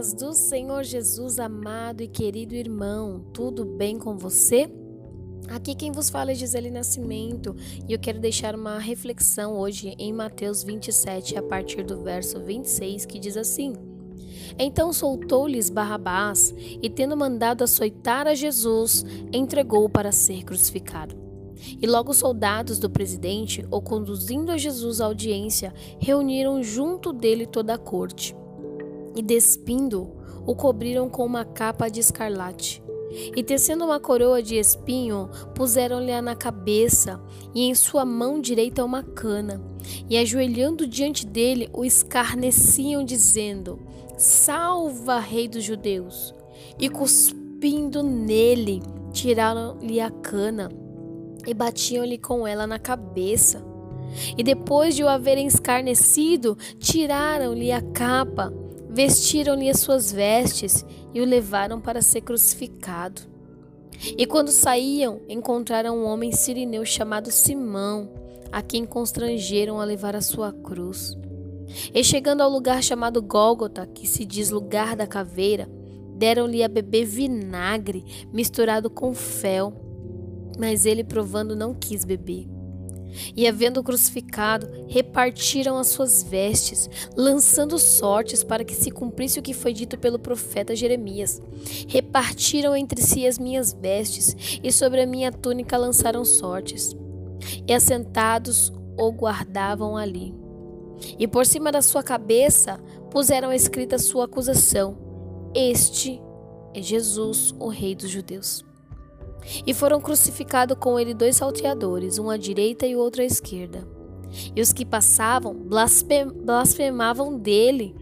paz do Senhor Jesus, amado e querido irmão, tudo bem com você? Aqui quem vos fala é Gisele Nascimento e eu quero deixar uma reflexão hoje em Mateus 27, a partir do verso 26, que diz assim: Então soltou-lhes Barrabás e, tendo mandado açoitar a Jesus, entregou-o para ser crucificado. E logo os soldados do presidente, o conduzindo a Jesus à audiência, reuniram junto dele toda a corte e despindo, o cobriram com uma capa de escarlate. E tecendo uma coroa de espinho, puseram-lhe na cabeça, e em sua mão direita uma cana. E ajoelhando diante dele, o escarneciam, dizendo: Salva, Rei dos Judeus! E cuspindo nele, tiraram-lhe a cana e batiam-lhe com ela na cabeça. E depois de o haverem escarnecido, tiraram-lhe a capa vestiram-lhe as suas vestes e o levaram para ser crucificado. E quando saíam, encontraram um homem sirineu chamado Simão, a quem constrangeram a levar a sua cruz. E chegando ao lugar chamado Gólgota, que se diz lugar da caveira, deram-lhe a beber vinagre misturado com fel, mas ele provando não quis beber. E, havendo crucificado, repartiram as suas vestes, lançando sortes para que se cumprisse o que foi dito pelo profeta Jeremias. Repartiram entre si as minhas vestes, e sobre a minha túnica lançaram sortes. E assentados o guardavam ali. E por cima da sua cabeça puseram escrita sua acusação: Este é Jesus, o Rei dos Judeus. E foram crucificados com ele dois salteadores, um à direita e outro à esquerda. E os que passavam blasfemavam dele,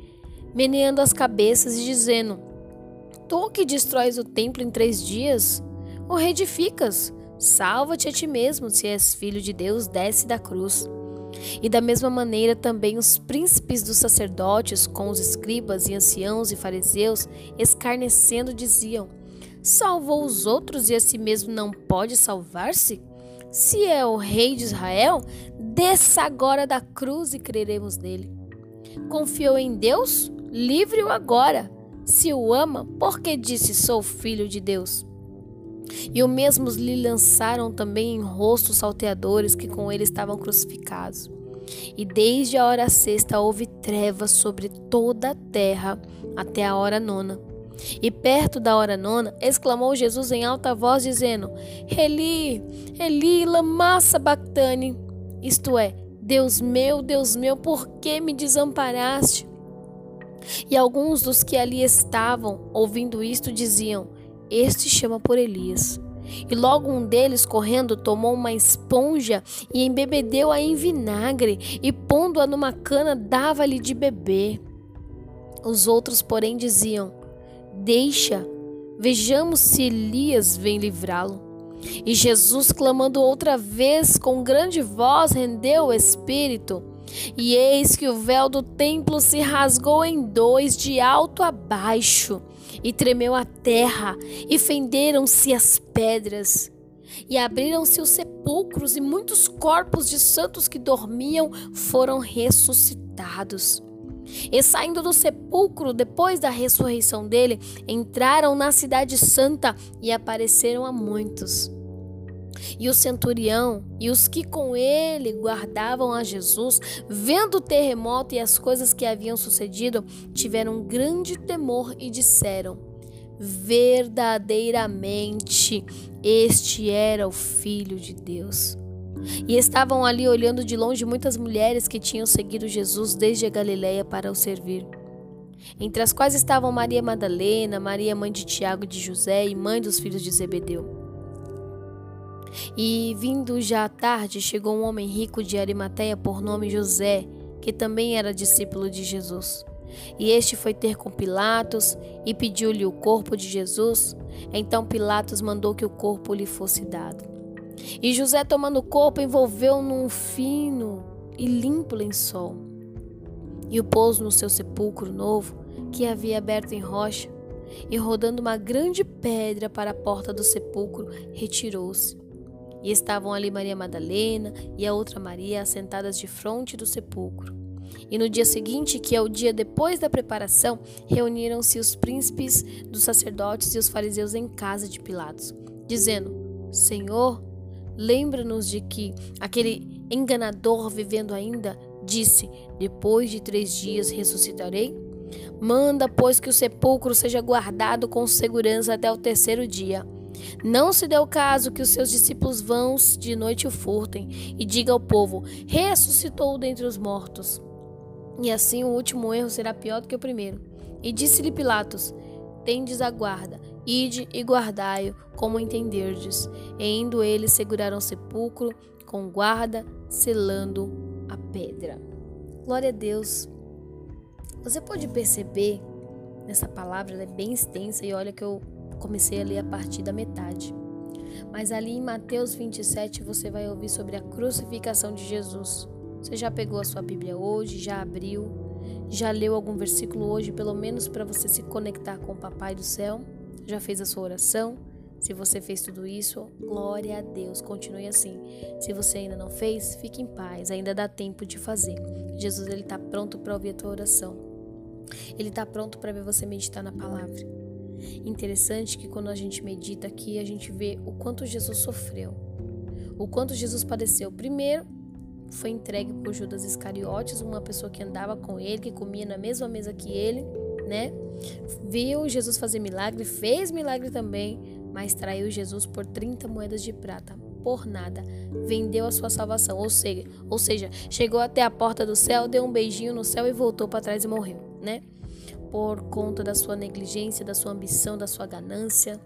meneando as cabeças e dizendo: Tu que destróis o templo em três dias, o reedificas, salva-te a ti mesmo, se és filho de Deus, desce da cruz. E da mesma maneira também os príncipes dos sacerdotes, com os escribas e anciãos e fariseus, escarnecendo, diziam: salvou os outros e a si mesmo não pode salvar-se? Se é o rei de Israel, desça agora da cruz e creremos nele. Confiou em Deus? Livre-o agora. Se o ama, porque disse sou filho de Deus? E o mesmos lhe lançaram também em rosto os salteadores que com ele estavam crucificados. E desde a hora sexta houve trevas sobre toda a terra até a hora nona. E perto da hora nona, exclamou Jesus em alta voz, dizendo: Eli, Eli, lama sabachthani. Isto é, Deus meu, Deus meu, por que me desamparaste? E alguns dos que ali estavam, ouvindo isto, diziam: Este chama por Elias. E logo um deles, correndo, tomou uma esponja e embebedeu-a em vinagre, e pondo-a numa cana, dava-lhe de beber. Os outros, porém, diziam: Deixa, vejamos se Elias vem livrá-lo. E Jesus, clamando outra vez com grande voz, rendeu o espírito. E eis que o véu do templo se rasgou em dois, de alto a baixo, e tremeu a terra, e fenderam-se as pedras. E abriram-se os sepulcros, e muitos corpos de santos que dormiam foram ressuscitados. E saindo do sepulcro depois da ressurreição dele, entraram na cidade santa e apareceram a muitos. E o centurião e os que com ele guardavam a Jesus, vendo o terremoto e as coisas que haviam sucedido, tiveram grande temor e disseram: Verdadeiramente, este era o Filho de Deus. E estavam ali olhando de longe muitas mulheres que tinham seguido Jesus desde a Galiléia para o servir. Entre as quais estavam Maria Madalena, Maria mãe de Tiago e de José e mãe dos filhos de Zebedeu. E vindo já à tarde, chegou um homem rico de Arimateia por nome José, que também era discípulo de Jesus. E este foi ter com Pilatos e pediu-lhe o corpo de Jesus. Então Pilatos mandou que o corpo lhe fosse dado. E José, tomando o corpo, envolveu num fino e limpo lençol e o pôs no seu sepulcro novo, que havia aberto em rocha, e rodando uma grande pedra para a porta do sepulcro, retirou-se. E estavam ali Maria Madalena e a outra Maria assentadas de frente do sepulcro. E no dia seguinte, que é o dia depois da preparação, reuniram-se os príncipes dos sacerdotes e os fariseus em casa de Pilatos, dizendo: Senhor, lembra-nos de que aquele enganador vivendo ainda disse: Depois de três dias ressuscitarei? Manda, pois, que o sepulcro seja guardado com segurança até o terceiro dia. Não se dê o caso que os seus discípulos vão de noite o furtem e diga ao povo: ressuscitou dentre os mortos. E assim o último erro será pior do que o primeiro. E disse-lhe Pilatos: Tendes a guarda, ide e guardai-o, como entenderdes. E indo eles seguraram o sepulcro com guarda, selando a pedra. Glória a Deus. Você pode perceber nessa palavra, ela é bem extensa e olha que eu comecei a ler a partir da metade. Mas ali em Mateus 27 você vai ouvir sobre a crucificação de Jesus. Você já pegou a sua Bíblia hoje, já abriu, já leu algum versículo hoje, pelo menos para você se conectar com o Papai do céu? Já fez a sua oração? Se você fez tudo isso, glória a Deus, continue assim. Se você ainda não fez, fique em paz, ainda dá tempo de fazer. Jesus ele está pronto para ouvir a tua oração. Ele está pronto para ver você meditar na palavra. Interessante que quando a gente medita aqui, a gente vê o quanto Jesus sofreu, o quanto Jesus padeceu. Primeiro, foi entregue por Judas Iscariotes, uma pessoa que andava com ele, que comia na mesma mesa que ele, né? Viu Jesus fazer milagre, fez milagre também, mas traiu Jesus por 30 moedas de prata, por nada. Vendeu a sua salvação, ou seja, ou seja, chegou até a porta do céu, deu um beijinho no céu e voltou para trás e morreu, né? Por conta da sua negligência, da sua ambição, da sua ganância,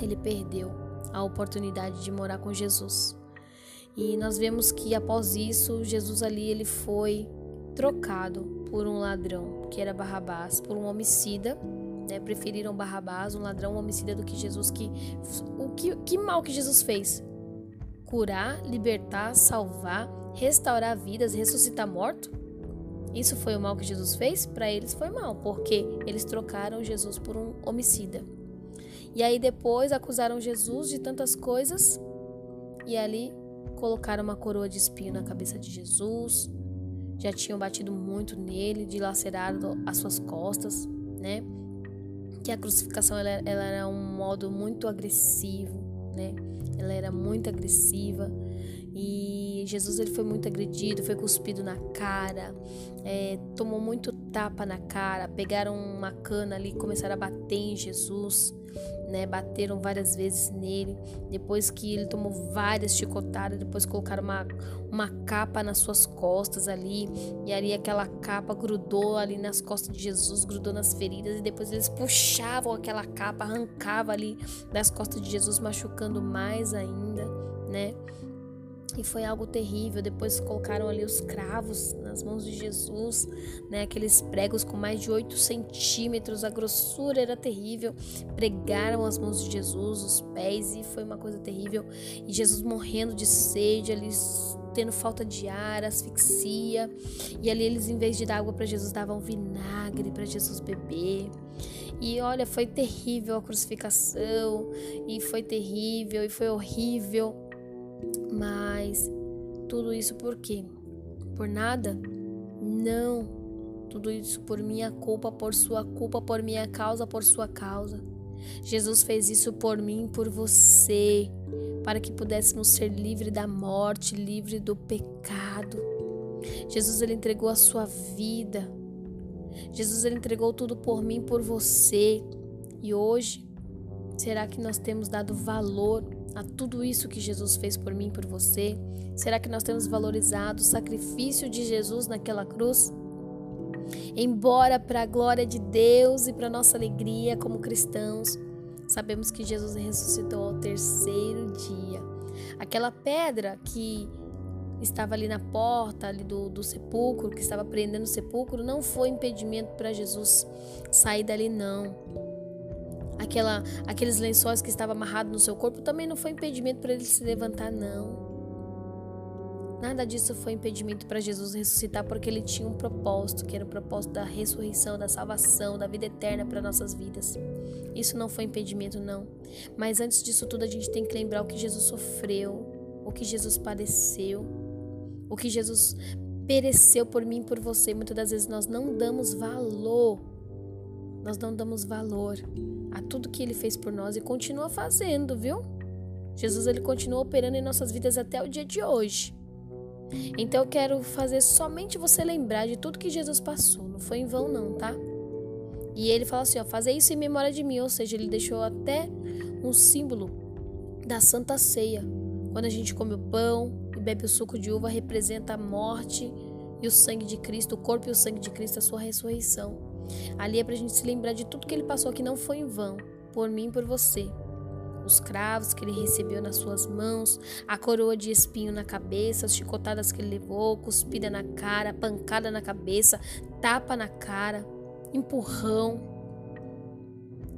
ele perdeu a oportunidade de morar com Jesus. E nós vemos que após isso, Jesus ali ele foi trocado por um ladrão, que era Barrabás, por um homicida. Né? Preferiram Barrabás, um ladrão, um homicida, do que Jesus. Que, o que, que mal que Jesus fez? Curar, libertar, salvar, restaurar vidas, ressuscitar morto? Isso foi o mal que Jesus fez? Para eles foi mal, porque eles trocaram Jesus por um homicida. E aí depois acusaram Jesus de tantas coisas e ali colocaram uma coroa de espinho na cabeça de Jesus. Já tinham batido muito nele, dilacerado as suas costas, né? Que a crucificação ela, ela era um modo muito agressivo, né? Ela era muito agressiva e Jesus ele foi muito agredido, foi cuspido na cara, é, tomou muito tapa na cara, pegaram uma cana ali, começaram a bater em Jesus né? Bateram várias vezes nele. Depois que ele tomou várias chicotadas, depois colocaram uma, uma capa nas suas costas ali. E ali aquela capa grudou ali nas costas de Jesus, grudou nas feridas. E depois eles puxavam aquela capa, arrancava ali das costas de Jesus, machucando mais ainda, né? E foi algo terrível. Depois colocaram ali os cravos nas mãos de Jesus, né? Aqueles pregos com mais de 8 centímetros, a grossura era terrível. Pregaram as mãos de Jesus, os pés, e foi uma coisa terrível. E Jesus morrendo de sede, ali tendo falta de ar, asfixia. E ali eles, em vez de dar água para Jesus, davam vinagre para Jesus beber. E olha, foi terrível a crucificação, e foi terrível, e foi horrível. Mas tudo isso por quê? Por nada? Não. Tudo isso por minha culpa, por sua culpa, por minha causa, por sua causa. Jesus fez isso por mim, por você, para que pudéssemos ser livres da morte, livre do pecado. Jesus ele entregou a sua vida. Jesus ele entregou tudo por mim, por você. E hoje, será que nós temos dado valor a tudo isso que Jesus fez por mim e por você? Será que nós temos valorizado o sacrifício de Jesus naquela cruz? Embora para a glória de Deus e para nossa alegria como cristãos, sabemos que Jesus ressuscitou ao terceiro dia. Aquela pedra que estava ali na porta ali do, do sepulcro, que estava prendendo o sepulcro, não foi impedimento para Jesus sair dali, não aquela, aqueles lençóis que estavam amarrados no seu corpo também não foi impedimento para ele se levantar, não. Nada disso foi impedimento para Jesus ressuscitar, porque ele tinha um propósito, que era o propósito da ressurreição, da salvação, da vida eterna para nossas vidas. Isso não foi impedimento, não. Mas antes disso tudo, a gente tem que lembrar o que Jesus sofreu, o que Jesus padeceu, o que Jesus pereceu por mim e por você. Muitas das vezes nós não damos valor. Nós não damos valor a tudo que ele fez por nós e continua fazendo, viu? Jesus ele continua operando em nossas vidas até o dia de hoje. Então eu quero fazer somente você lembrar de tudo que Jesus passou. Não foi em vão não, tá? E ele fala assim, ó, fazer isso em memória de mim, ou seja, ele deixou até um símbolo da Santa Ceia. Quando a gente come o pão e bebe o suco de uva, representa a morte e o sangue de Cristo, o corpo e o sangue de Cristo, a sua ressurreição. Ali é pra gente se lembrar de tudo que ele passou que não foi em vão, por mim e por você os cravos que ele recebeu nas suas mãos, a coroa de espinho na cabeça, as chicotadas que ele levou, cuspida na cara, pancada na cabeça, tapa na cara, empurrão.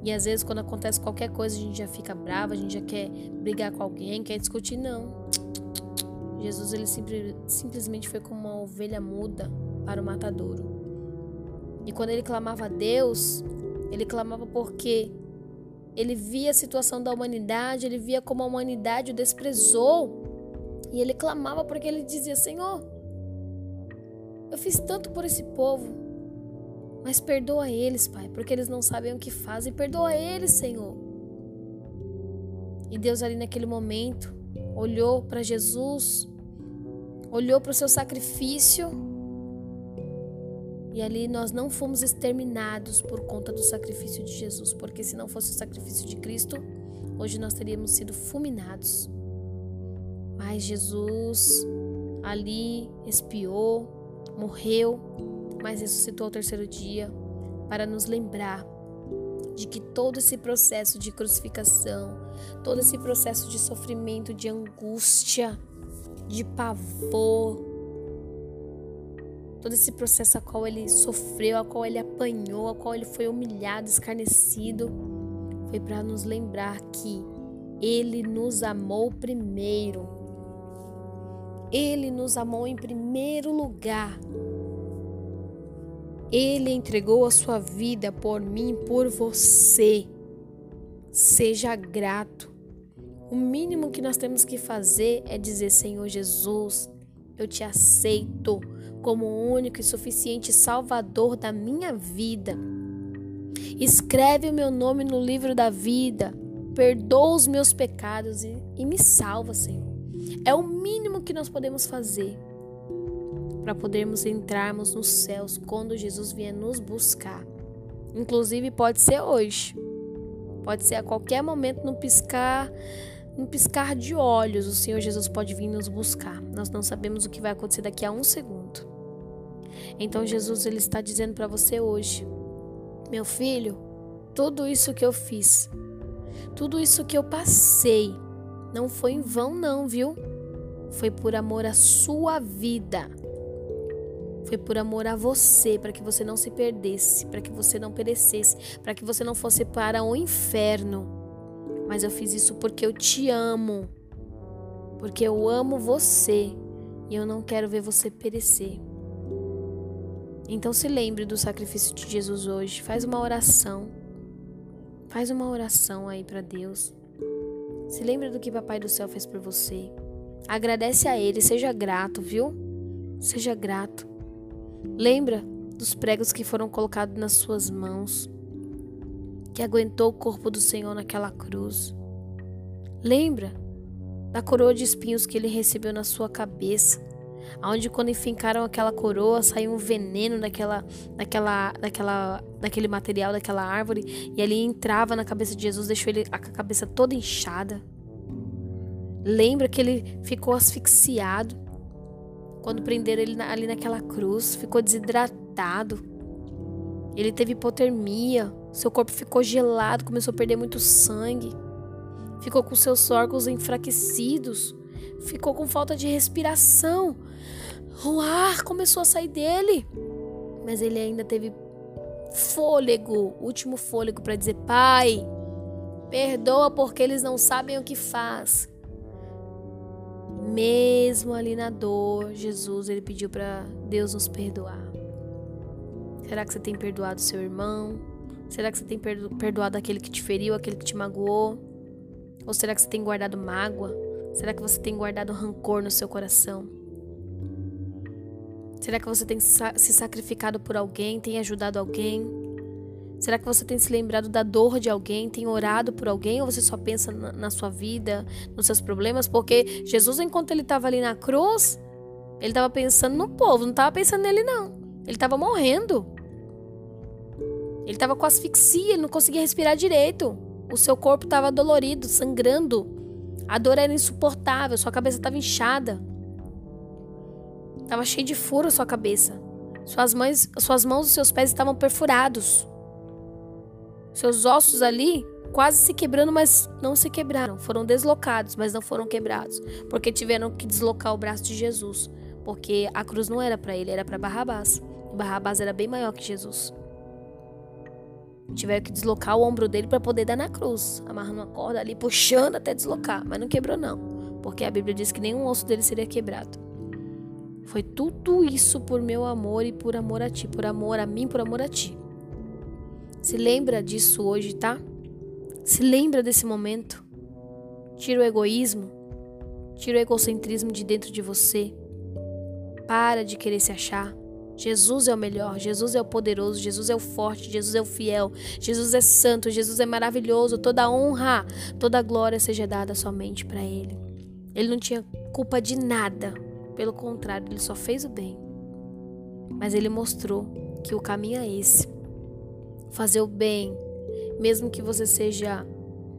E às vezes, quando acontece qualquer coisa, a gente já fica brava, a gente já quer brigar com alguém, quer discutir. Não. Jesus ele simplesmente foi como uma ovelha muda para o matadouro. E quando ele clamava a Deus, ele clamava porque ele via a situação da humanidade, ele via como a humanidade o desprezou. E ele clamava porque ele dizia: Senhor, eu fiz tanto por esse povo, mas perdoa eles, Pai, porque eles não sabem o que fazem. Perdoa eles, Senhor. E Deus, ali naquele momento, olhou para Jesus, olhou para o seu sacrifício e ali nós não fomos exterminados por conta do sacrifício de Jesus, porque se não fosse o sacrifício de Cristo, hoje nós teríamos sido fulminados. Mas Jesus ali expiou, morreu, mas ressuscitou ao terceiro dia para nos lembrar de que todo esse processo de crucificação, todo esse processo de sofrimento, de angústia, de pavor, todo esse processo a qual ele sofreu, a qual ele apanhou, a qual ele foi humilhado, escarnecido, foi para nos lembrar que ele nos amou primeiro. Ele nos amou em primeiro lugar. Ele entregou a sua vida por mim, por você. Seja grato. O mínimo que nós temos que fazer é dizer: Senhor Jesus, eu te aceito como o único e suficiente Salvador da minha vida. Escreve o meu nome no livro da vida, perdoa os meus pecados e, e me salva, Senhor. É o mínimo que nós podemos fazer para podermos entrarmos nos céus quando Jesus vier nos buscar. Inclusive pode ser hoje, pode ser a qualquer momento no piscar um piscar de olhos, o Senhor Jesus pode vir nos buscar. Nós não sabemos o que vai acontecer daqui a um segundo. Então Jesus ele está dizendo para você hoje, meu filho, tudo isso que eu fiz, tudo isso que eu passei, não foi em vão não, viu? Foi por amor à sua vida. Foi por amor a você, para que você não se perdesse, para que você não perecesse, para que você não fosse para o inferno. Mas eu fiz isso porque eu te amo. Porque eu amo você e eu não quero ver você perecer. Então se lembre do sacrifício de Jesus hoje. Faz uma oração. Faz uma oração aí para Deus. Se lembre do que Papai do Céu fez por você. Agradece a Ele, seja grato, viu? Seja grato. Lembra dos pregos que foram colocados nas suas mãos, que aguentou o corpo do Senhor naquela cruz. Lembra da coroa de espinhos que ele recebeu na sua cabeça Onde quando enfincaram aquela coroa, saiu um veneno daquela, daquela, daquela, daquele material, daquela árvore, e ali entrava na cabeça de Jesus, deixou ele a cabeça toda inchada. Lembra que ele ficou asfixiado quando prenderam ele ali naquela cruz, ficou desidratado. Ele teve hipotermia, seu corpo ficou gelado, começou a perder muito sangue. Ficou com seus órgãos enfraquecidos, ficou com falta de respiração. O ar começou a sair dele, mas ele ainda teve fôlego, último fôlego para dizer: Pai, perdoa porque eles não sabem o que faz. Mesmo ali na dor, Jesus ele pediu para Deus nos perdoar. Será que você tem perdoado seu irmão? Será que você tem perdoado aquele que te feriu, aquele que te magoou? Ou será que você tem guardado mágoa? Será que você tem guardado rancor no seu coração? Será que você tem se sacrificado por alguém, tem ajudado alguém? Será que você tem se lembrado da dor de alguém, tem orado por alguém ou você só pensa na, sua vida, nos seus problemas? Porque Jesus, enquanto ele estava ali na cruz, ele estava pensando no povo, não estava pensando nele não. Ele estava morrendo. Ele estava com asfixia, ele não conseguia respirar direito. O seu corpo estava dolorido, sangrando. A dor era insuportável, sua cabeça estava inchada. Estava cheio de furo sua cabeça. Suas, mães, suas mãos e seus pés estavam perfurados. Seus ossos ali quase se quebrando, mas não se quebraram. Foram deslocados, mas não foram quebrados, porque tiveram que deslocar o braço de Jesus, porque a cruz não era para ele, era para Barrabás. Barrabás era bem maior que Jesus. Tiveram que deslocar o ombro dele para poder dar na cruz, amarrando uma corda ali, puxando até deslocar, mas não quebrou não, porque a Bíblia diz que nenhum osso dele seria quebrado. Foi tudo isso por meu amor e por amor a ti, por amor a mim, por amor a ti. Se lembra disso hoje, tá? Se lembra desse momento. Tira o egoísmo, tira o egocentrismo de dentro de você. Para de querer se achar. Jesus é o melhor, Jesus é o poderoso, Jesus é o forte, Jesus é o fiel, Jesus é santo, Jesus é maravilhoso. Toda honra, toda glória seja dada somente para Ele. Ele não tinha culpa de nada, pelo contrário, ele só fez o bem. Mas ele mostrou que o caminho é esse: fazer o bem, mesmo que você seja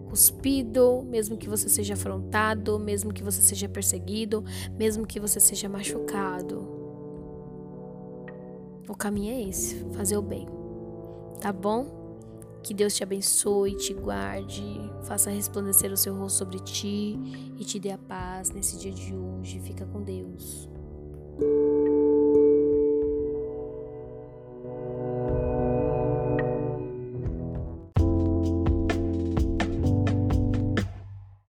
cuspido, mesmo que você seja afrontado, mesmo que você seja perseguido, mesmo que você seja machucado. O caminho é esse, fazer o bem. Tá bom? Que Deus te abençoe, te guarde, faça resplandecer o seu rosto sobre ti e te dê a paz nesse dia de hoje. Fica com Deus.